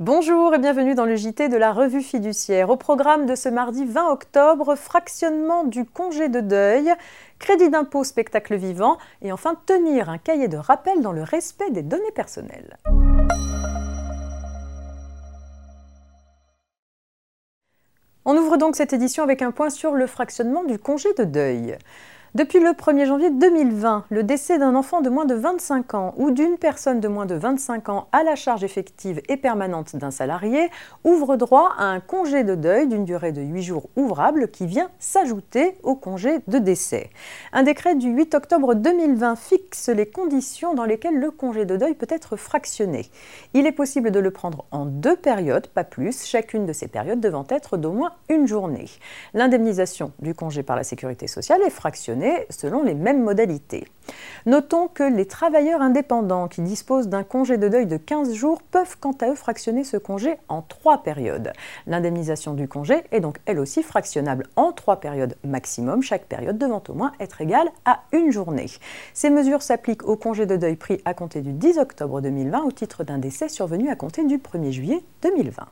Bonjour et bienvenue dans le JT de la revue fiduciaire. Au programme de ce mardi 20 octobre, fractionnement du congé de deuil, crédit d'impôt spectacle vivant et enfin tenir un cahier de rappel dans le respect des données personnelles. On ouvre donc cette édition avec un point sur le fractionnement du congé de deuil. Depuis le 1er janvier 2020, le décès d'un enfant de moins de 25 ans ou d'une personne de moins de 25 ans à la charge effective et permanente d'un salarié ouvre droit à un congé de deuil d'une durée de 8 jours ouvrables qui vient s'ajouter au congé de décès. Un décret du 8 octobre 2020 fixe les conditions dans lesquelles le congé de deuil peut être fractionné. Il est possible de le prendre en deux périodes, pas plus, chacune de ces périodes devant être d'au moins une journée. L'indemnisation du congé par la sécurité sociale est fractionnée selon les mêmes modalités. Notons que les travailleurs indépendants qui disposent d'un congé de deuil de 15 jours peuvent quant à eux fractionner ce congé en trois périodes. L'indemnisation du congé est donc elle aussi fractionnable en trois périodes maximum, chaque période devant au moins être égale à une journée. Ces mesures s'appliquent au congé de deuil pris à compter du 10 octobre 2020 au titre d'un décès survenu à compter du 1er juillet 2020.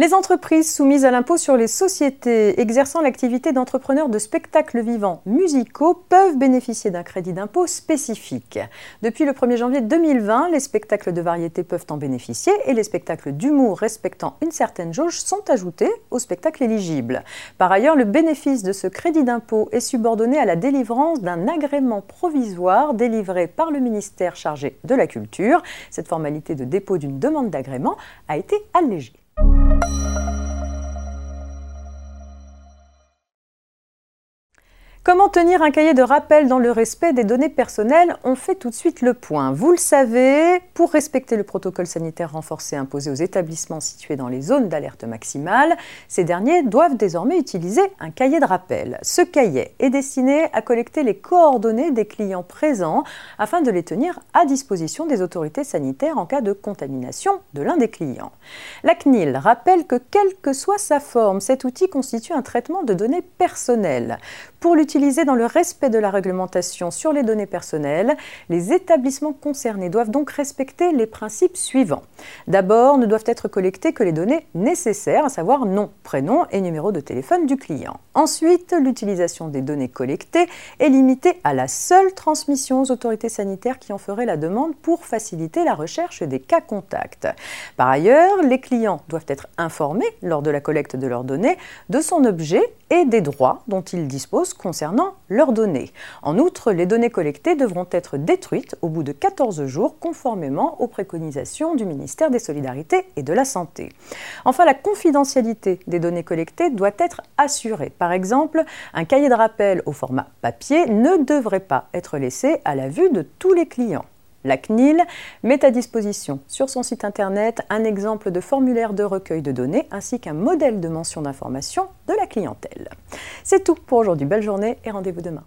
Les entreprises soumises à l'impôt sur les sociétés exerçant l'activité d'entrepreneurs de spectacles vivants musicaux peuvent bénéficier d'un crédit d'impôt spécifique. Depuis le 1er janvier 2020, les spectacles de variété peuvent en bénéficier et les spectacles d'humour respectant une certaine jauge sont ajoutés aux spectacles éligibles. Par ailleurs, le bénéfice de ce crédit d'impôt est subordonné à la délivrance d'un agrément provisoire délivré par le ministère chargé de la Culture. Cette formalité de dépôt d'une demande d'agrément a été allégée. Música Comment tenir un cahier de rappel dans le respect des données personnelles? On fait tout de suite le point. Vous le savez, pour respecter le protocole sanitaire renforcé imposé aux établissements situés dans les zones d'alerte maximale, ces derniers doivent désormais utiliser un cahier de rappel. Ce cahier est destiné à collecter les coordonnées des clients présents afin de les tenir à disposition des autorités sanitaires en cas de contamination de l'un des clients. La CNIL rappelle que quelle que soit sa forme, cet outil constitue un traitement de données personnelles. Dans le respect de la réglementation sur les données personnelles, les établissements concernés doivent donc respecter les principes suivants. D'abord, ne doivent être collectées que les données nécessaires, à savoir nom, prénom et numéro de téléphone du client. Ensuite, l'utilisation des données collectées est limitée à la seule transmission aux autorités sanitaires qui en feraient la demande pour faciliter la recherche des cas contacts. Par ailleurs, les clients doivent être informés lors de la collecte de leurs données de son objet et des droits dont ils disposent concernant leurs données. En outre, les données collectées devront être détruites au bout de 14 jours conformément aux préconisations du ministère des Solidarités et de la Santé. Enfin, la confidentialité des données collectées doit être assurée. Par exemple, un cahier de rappel au format papier ne devrait pas être laissé à la vue de tous les clients. La CNIL met à disposition sur son site internet un exemple de formulaire de recueil de données ainsi qu'un modèle de mention d'information de la clientèle. C'est tout pour aujourd'hui. Belle journée et rendez-vous demain.